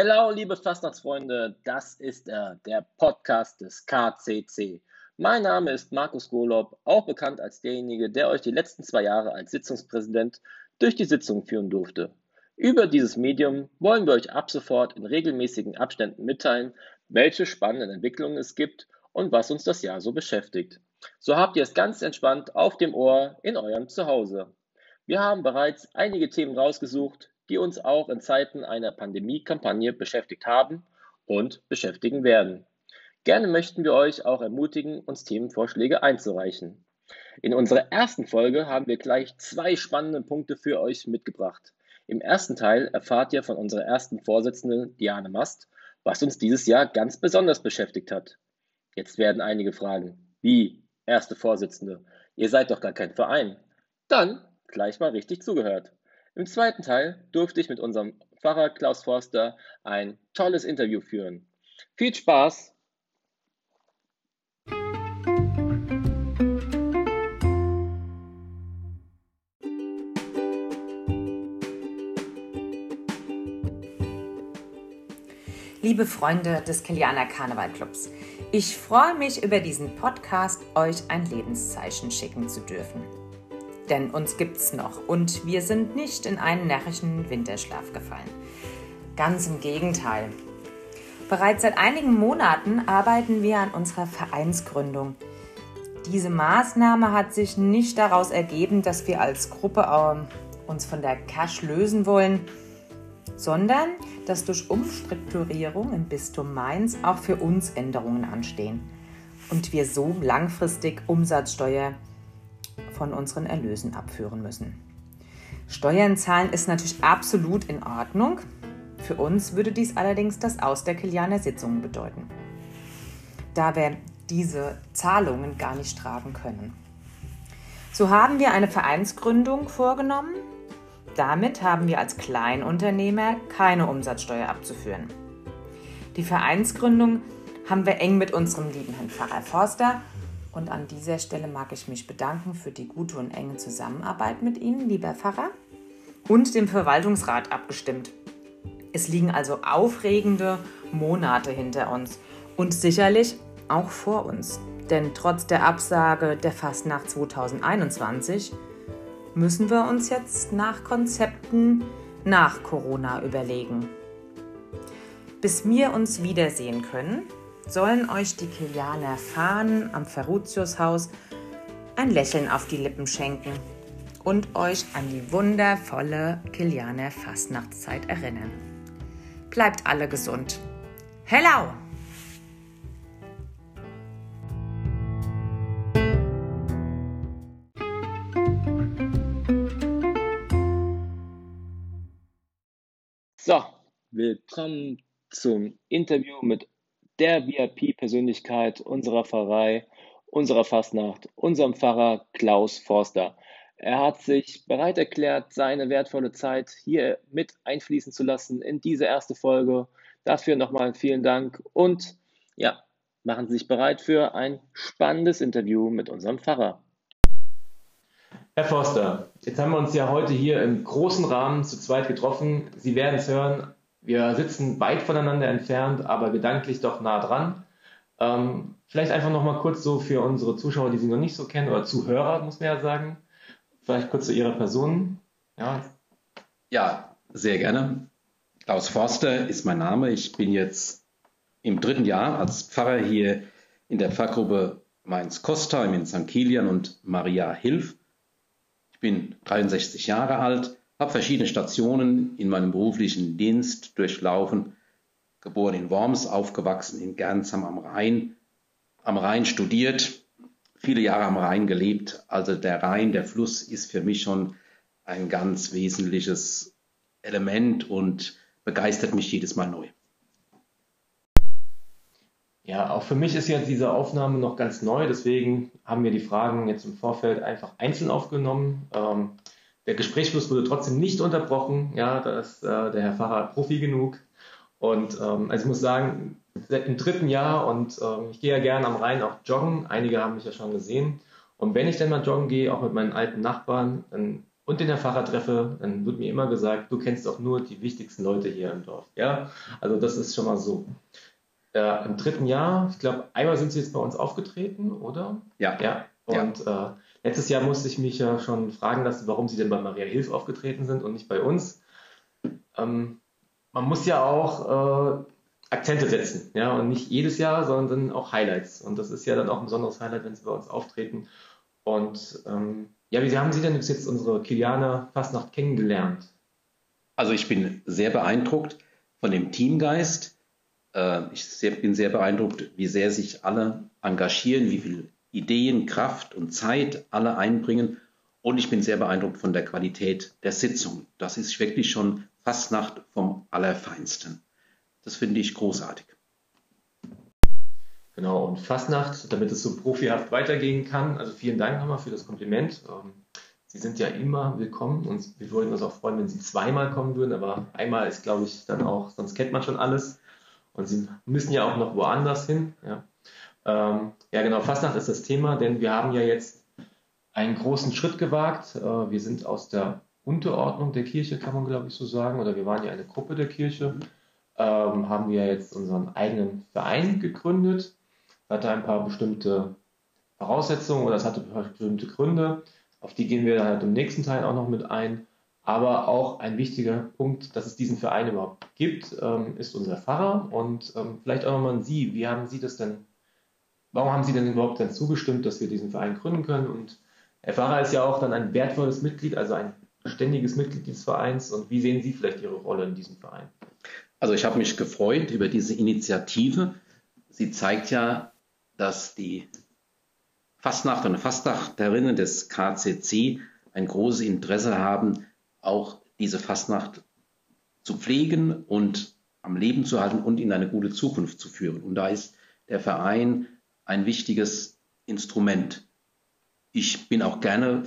Hallo, liebe Fastnachtsfreunde, das ist er, der Podcast des KCC. Mein Name ist Markus Golob, auch bekannt als derjenige, der euch die letzten zwei Jahre als Sitzungspräsident durch die Sitzung führen durfte. Über dieses Medium wollen wir euch ab sofort in regelmäßigen Abständen mitteilen, welche spannenden Entwicklungen es gibt und was uns das Jahr so beschäftigt. So habt ihr es ganz entspannt auf dem Ohr in eurem Zuhause. Wir haben bereits einige Themen rausgesucht, die uns auch in Zeiten einer Pandemie-Kampagne beschäftigt haben und beschäftigen werden. Gerne möchten wir euch auch ermutigen, uns Themenvorschläge einzureichen. In unserer ersten Folge haben wir gleich zwei spannende Punkte für euch mitgebracht. Im ersten Teil erfahrt ihr von unserer ersten Vorsitzenden Diane Mast, was uns dieses Jahr ganz besonders beschäftigt hat. Jetzt werden einige fragen, wie, erste Vorsitzende, ihr seid doch gar kein Verein. Dann gleich mal richtig zugehört. Im zweiten Teil durfte ich mit unserem Pfarrer Klaus Forster ein tolles Interview führen. Viel Spaß! Liebe Freunde des Kilianer Karnevalclubs, ich freue mich über diesen Podcast, euch ein Lebenszeichen schicken zu dürfen denn uns gibt's noch und wir sind nicht in einen närrischen Winterschlaf gefallen. Ganz im Gegenteil. Bereits seit einigen Monaten arbeiten wir an unserer Vereinsgründung. Diese Maßnahme hat sich nicht daraus ergeben, dass wir als Gruppe äh, uns von der Cash lösen wollen, sondern dass durch Umstrukturierung im Bistum Mainz auch für uns Änderungen anstehen und wir so langfristig Umsatzsteuer von unseren Erlösen abführen müssen. Steuern zahlen ist natürlich absolut in Ordnung. Für uns würde dies allerdings das Aus der Kilianer Sitzungen bedeuten, da wir diese Zahlungen gar nicht tragen können. So haben wir eine Vereinsgründung vorgenommen. Damit haben wir als Kleinunternehmer keine Umsatzsteuer abzuführen. Die Vereinsgründung haben wir eng mit unserem lieben Herrn Pfarrer Forster und an dieser Stelle mag ich mich bedanken für die gute und enge Zusammenarbeit mit Ihnen, lieber Pfarrer, und dem Verwaltungsrat abgestimmt. Es liegen also aufregende Monate hinter uns und sicherlich auch vor uns. Denn trotz der Absage der Fastnacht 2021 müssen wir uns jetzt nach Konzepten nach Corona überlegen. Bis wir uns wiedersehen können, sollen euch die Kilianer Fahnen am Ferrutiushaus ein Lächeln auf die Lippen schenken und euch an die wundervolle Kilianer Fastnachtszeit erinnern. Bleibt alle gesund. Hello! So, willkommen zum Interview mit der VIP-Persönlichkeit unserer Pfarrei, unserer Fastnacht, unserem Pfarrer Klaus Forster. Er hat sich bereit erklärt, seine wertvolle Zeit hier mit einfließen zu lassen in diese erste Folge. Dafür nochmal vielen Dank und ja, machen Sie sich bereit für ein spannendes Interview mit unserem Pfarrer. Herr Forster, jetzt haben wir uns ja heute hier im großen Rahmen zu zweit getroffen. Sie werden es hören, wir sitzen weit voneinander entfernt, aber gedanklich doch nah dran. Ähm, vielleicht einfach noch mal kurz so für unsere Zuschauer, die Sie noch nicht so kennen, oder Zuhörer, muss man ja sagen. Vielleicht kurz zu Ihrer Person. Ja, ja sehr gerne. Klaus Forster ist mein Name. Ich bin jetzt im dritten Jahr als Pfarrer hier in der Pfarrgruppe Mainz-Kostheim in St. Kilian und Maria Hilf. Ich bin 63 Jahre alt, habe verschiedene Stationen in meinem beruflichen Dienst durchlaufen, geboren in Worms, aufgewachsen in Gernsheim am Rhein, am Rhein studiert, viele Jahre am Rhein gelebt. Also der Rhein, der Fluss ist für mich schon ein ganz wesentliches Element und begeistert mich jedes Mal neu. Ja, auch für mich ist ja diese Aufnahme noch ganz neu, deswegen haben wir die Fragen jetzt im Vorfeld einfach einzeln aufgenommen. Ähm, der Gesprächsfluss wurde trotzdem nicht unterbrochen. Ja, da ist äh, der Herr Pfarrer Profi genug. Und ähm, also ich muss sagen, im dritten Jahr und ähm, ich gehe ja gerne am Rhein auch joggen. Einige haben mich ja schon gesehen. Und wenn ich dann mal joggen gehe, auch mit meinen alten Nachbarn, dann und den Herr Pfarrer treffe, dann wird mir immer gesagt, du kennst doch nur die wichtigsten Leute hier im Dorf. Ja, also das ist schon mal so. Äh, Im dritten Jahr, ich glaube, einmal sind Sie jetzt bei uns aufgetreten, oder? Ja. Ja. Und ja. Äh, letztes Jahr musste ich mich ja schon fragen lassen, warum Sie denn bei Maria Hilf aufgetreten sind und nicht bei uns. Ähm, man muss ja auch äh, Akzente setzen, ja, und nicht jedes Jahr, sondern auch Highlights. Und das ist ja dann auch ein besonderes Highlight, wenn Sie bei uns auftreten. Und ähm, ja, wie haben Sie denn jetzt unsere Kilianer Fastnacht kennengelernt? Also ich bin sehr beeindruckt von dem Teamgeist. Äh, ich bin sehr beeindruckt, wie sehr sich alle engagieren, wie viel Ideen, Kraft und Zeit alle einbringen. Und ich bin sehr beeindruckt von der Qualität der Sitzung. Das ist wirklich schon Fastnacht vom Allerfeinsten. Das finde ich großartig. Genau, und Fastnacht, damit es so profihaft weitergehen kann. Also vielen Dank nochmal für das Kompliment. Ähm, Sie sind ja immer willkommen und wir würden uns auch freuen, wenn Sie zweimal kommen würden, aber einmal ist, glaube ich, dann auch, sonst kennt man schon alles. Und Sie müssen ja auch noch woanders hin. Ja, ähm, ja genau, Fastnacht ist das Thema, denn wir haben ja jetzt einen großen Schritt gewagt. Äh, wir sind aus der Unterordnung der Kirche, kann man glaube ich so sagen, oder wir waren ja eine Gruppe der Kirche, ähm, haben wir jetzt unseren eigenen Verein gegründet hatte ein paar bestimmte Voraussetzungen oder es hatte bestimmte Gründe. Auf die gehen wir halt im nächsten Teil auch noch mit ein. Aber auch ein wichtiger Punkt, dass es diesen Verein überhaupt gibt, ähm, ist unser Pfarrer. Und ähm, vielleicht auch nochmal an Sie. Wie haben Sie das denn, warum haben Sie denn überhaupt dann zugestimmt, dass wir diesen Verein gründen können? Und Herr Pfarrer ist ja auch dann ein wertvolles Mitglied, also ein ständiges Mitglied dieses Vereins. Und wie sehen Sie vielleicht Ihre Rolle in diesem Verein? Also ich habe mich gefreut über diese Initiative. Sie zeigt ja, dass die Fastnacht und Fastnachterinnen des KCC ein großes Interesse haben, auch diese Fastnacht zu pflegen und am Leben zu halten und in eine gute Zukunft zu führen. Und da ist der Verein ein wichtiges Instrument. Ich bin auch gerne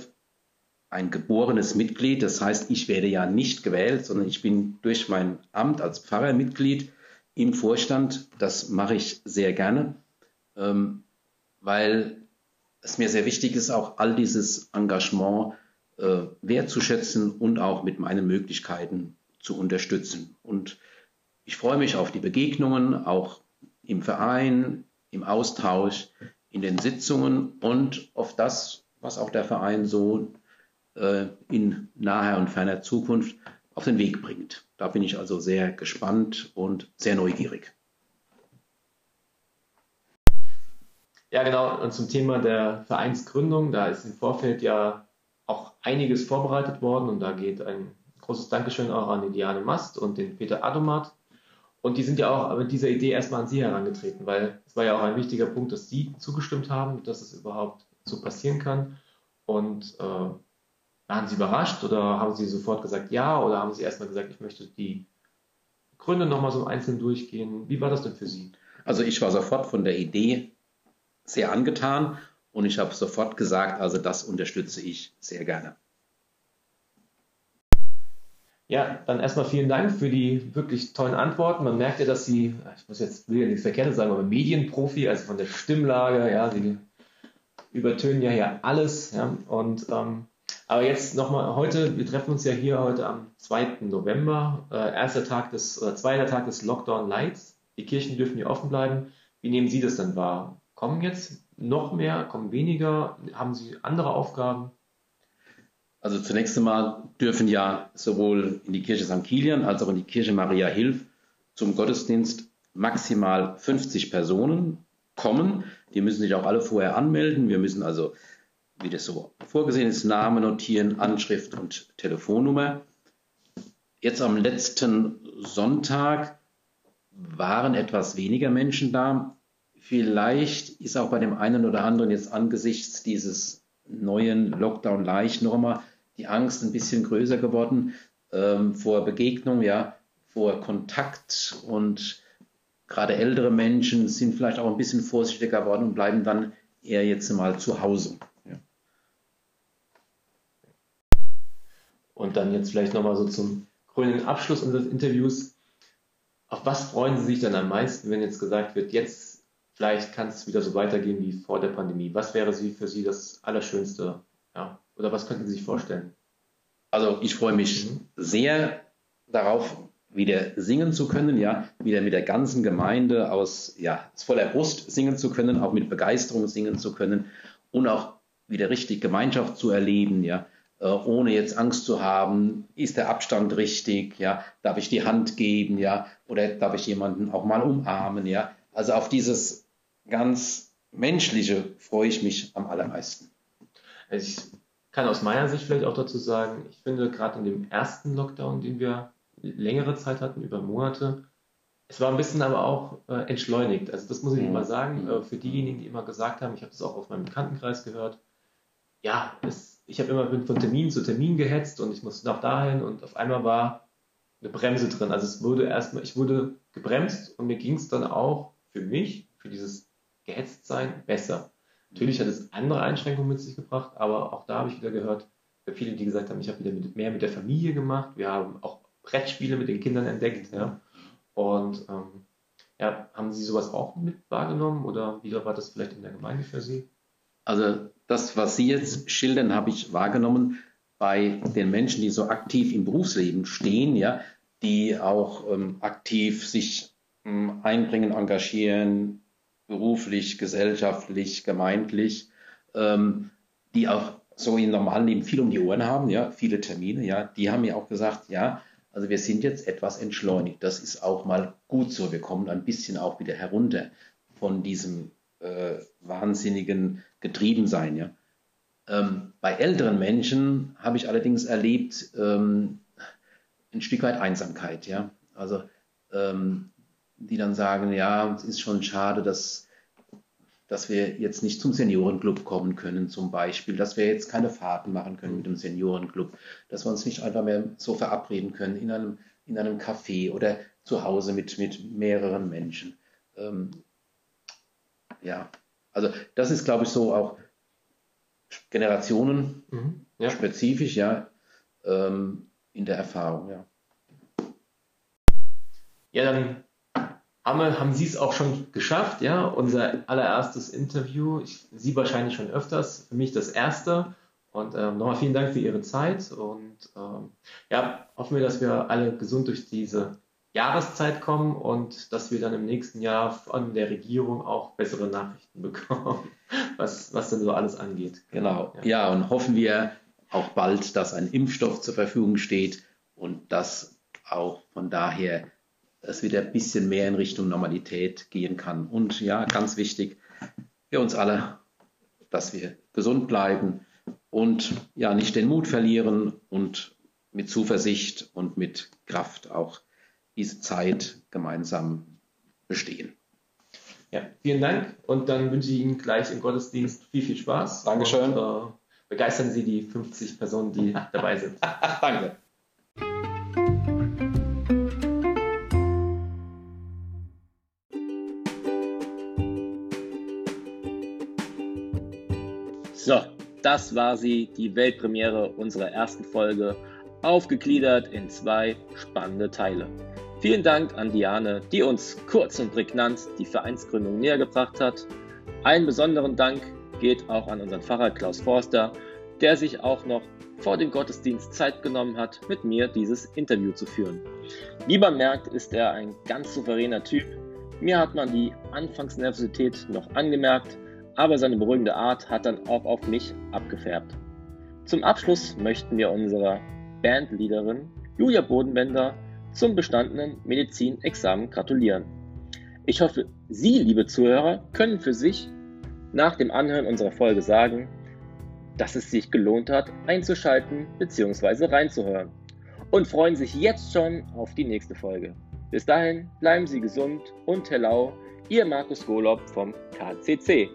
ein geborenes Mitglied, das heißt, ich werde ja nicht gewählt, sondern ich bin durch mein Amt als Pfarrer Mitglied im Vorstand. Das mache ich sehr gerne ähm, weil es mir sehr wichtig ist, auch all dieses Engagement äh, wertzuschätzen und auch mit meinen Möglichkeiten zu unterstützen. Und ich freue mich auf die Begegnungen, auch im Verein, im Austausch, in den Sitzungen und auf das, was auch der Verein so äh, in naher und ferner Zukunft auf den Weg bringt. Da bin ich also sehr gespannt und sehr neugierig. Ja, genau. Und zum Thema der Vereinsgründung, da ist im Vorfeld ja auch einiges vorbereitet worden und da geht ein großes Dankeschön auch an die Diane Mast und den Peter Adomat. Und die sind ja auch mit dieser Idee erstmal an Sie herangetreten, weil es war ja auch ein wichtiger Punkt, dass Sie zugestimmt haben, dass es überhaupt so passieren kann. Und äh, waren Sie überrascht oder haben Sie sofort gesagt ja oder haben Sie erstmal gesagt, ich möchte die Gründe nochmal so einzeln durchgehen? Wie war das denn für Sie? Also ich war sofort von der Idee sehr angetan und ich habe sofort gesagt, also das unterstütze ich sehr gerne. Ja, dann erstmal vielen Dank für die wirklich tollen Antworten. Man merkt ja, dass Sie, ich muss jetzt will ja nichts Verkehrtes sagen, aber Medienprofi, also von der Stimmlage, ja, Sie übertönen ja hier alles. Ja, und ähm, aber jetzt nochmal heute, wir treffen uns ja hier heute am 2. November, äh, erster Tag des, oder zweiter Tag des Lockdown Lights. Die Kirchen dürfen hier offen bleiben. Wie nehmen Sie das denn wahr? Kommen jetzt noch mehr, kommen weniger? Haben Sie andere Aufgaben? Also zunächst einmal dürfen ja sowohl in die Kirche St. Kilian als auch in die Kirche Maria Hilf zum Gottesdienst maximal 50 Personen kommen. Die müssen sich auch alle vorher anmelden. Wir müssen also, wie das so vorgesehen ist, Name notieren, Anschrift und Telefonnummer. Jetzt am letzten Sonntag waren etwas weniger Menschen da. Vielleicht ist auch bei dem einen oder anderen jetzt angesichts dieses neuen Lockdown leicht nochmal die Angst ein bisschen größer geworden ähm, vor Begegnung, ja, vor Kontakt und gerade ältere Menschen sind vielleicht auch ein bisschen vorsichtiger geworden und bleiben dann eher jetzt mal zu Hause. Ja. Und dann jetzt vielleicht nochmal so zum grünen Abschluss unseres Interviews. Auf was freuen Sie sich dann am meisten, wenn jetzt gesagt wird, jetzt vielleicht kann es wieder so weitergehen wie vor der Pandemie. Was wäre für Sie das Allerschönste? Ja? Oder was könnten Sie sich vorstellen? Also ich freue mich mhm. sehr darauf, wieder singen zu können, ja, wieder mit der ganzen Gemeinde aus, ja, voller Brust singen zu können, auch mit Begeisterung singen zu können und auch wieder richtig Gemeinschaft zu erleben, ja, äh, ohne jetzt Angst zu haben, ist der Abstand richtig, ja, darf ich die Hand geben, ja, oder darf ich jemanden auch mal umarmen, ja. Also auf dieses ganz menschliche freue ich mich am allermeisten. Ich kann aus meiner Sicht vielleicht auch dazu sagen, ich finde gerade in dem ersten Lockdown, den wir längere Zeit hatten, über Monate, es war ein bisschen aber auch äh, entschleunigt. Also das muss ich mhm. mal sagen, äh, für diejenigen, die immer gesagt haben, ich habe das auch aus meinem Bekanntenkreis gehört, ja, es, ich habe immer von Termin zu Termin gehetzt und ich musste nach dahin und auf einmal war eine Bremse drin. Also es wurde erstmal, ich wurde gebremst und mir ging es dann auch für mich, für dieses Gehetztsein besser. Natürlich hat es andere Einschränkungen mit sich gebracht, aber auch da habe ich wieder gehört, viele, die gesagt haben, ich habe wieder mit, mehr mit der Familie gemacht. Wir haben auch Brettspiele mit den Kindern entdeckt. Ja. Und ähm, ja, haben Sie sowas auch mit wahrgenommen oder wie war das vielleicht in der Gemeinde für Sie? Also das, was Sie jetzt schildern, habe ich wahrgenommen bei den Menschen, die so aktiv im Berufsleben stehen, ja, die auch ähm, aktiv sich ähm, einbringen, engagieren, beruflich, gesellschaftlich, gemeindlich, ähm, die auch so im normalen Leben viel um die Ohren haben, ja, viele Termine, ja, die haben mir auch gesagt, ja, also wir sind jetzt etwas entschleunigt. Das ist auch mal gut so. Wir kommen ein bisschen auch wieder herunter von diesem äh, wahnsinnigen Getriebensein, ja. Ähm, bei älteren Menschen habe ich allerdings erlebt ähm, ein Stück weit Einsamkeit, ja. Also ähm, die dann sagen, ja, es ist schon schade, dass, dass wir jetzt nicht zum Seniorenclub kommen können, zum Beispiel, dass wir jetzt keine Fahrten machen können mit dem Seniorenclub, dass wir uns nicht einfach mehr so verabreden können in einem, in einem Café oder zu Hause mit, mit mehreren Menschen. Ähm, ja, also das ist, glaube ich, so auch Generationen mhm, ja. spezifisch, ja, ähm, in der Erfahrung, ja. Ja, dann haben, haben Sie es auch schon geschafft, ja? Unser allererstes Interview. Ich, Sie wahrscheinlich schon öfters, für mich das erste. Und ähm, nochmal vielen Dank für Ihre Zeit und ähm, ja, hoffen wir, dass wir alle gesund durch diese Jahreszeit kommen und dass wir dann im nächsten Jahr von der Regierung auch bessere Nachrichten bekommen, was, was denn so alles angeht. Genau, ja. ja, und hoffen wir auch bald, dass ein Impfstoff zur Verfügung steht und dass auch von daher es wieder ein bisschen mehr in Richtung Normalität gehen kann. Und ja, ganz wichtig für uns alle, dass wir gesund bleiben und ja, nicht den Mut verlieren und mit Zuversicht und mit Kraft auch diese Zeit gemeinsam bestehen. Ja, vielen Dank und dann wünsche ich Ihnen gleich im Gottesdienst viel, viel Spaß. Dankeschön. Und, äh, begeistern Sie die 50 Personen, die dabei sind. Danke. So, das war sie, die Weltpremiere unserer ersten Folge, aufgegliedert in zwei spannende Teile. Vielen Dank an Diane, die uns kurz und prägnant die Vereinsgründung näher gebracht hat. Einen besonderen Dank geht auch an unseren Pfarrer Klaus Forster, der sich auch noch vor dem Gottesdienst Zeit genommen hat, mit mir dieses Interview zu führen. Wie man merkt, ist er ein ganz souveräner Typ. Mir hat man die Anfangsnervosität noch angemerkt, aber seine beruhigende Art hat dann auch auf mich abgefärbt. Zum Abschluss möchten wir unserer Bandleaderin Julia Bodenbender zum bestandenen Medizinexamen gratulieren. Ich hoffe, Sie, liebe Zuhörer, können für sich nach dem Anhören unserer Folge sagen, dass es sich gelohnt hat, einzuschalten bzw. reinzuhören und freuen sich jetzt schon auf die nächste Folge. Bis dahin bleiben Sie gesund und hello, Ihr Markus Golob vom KCC.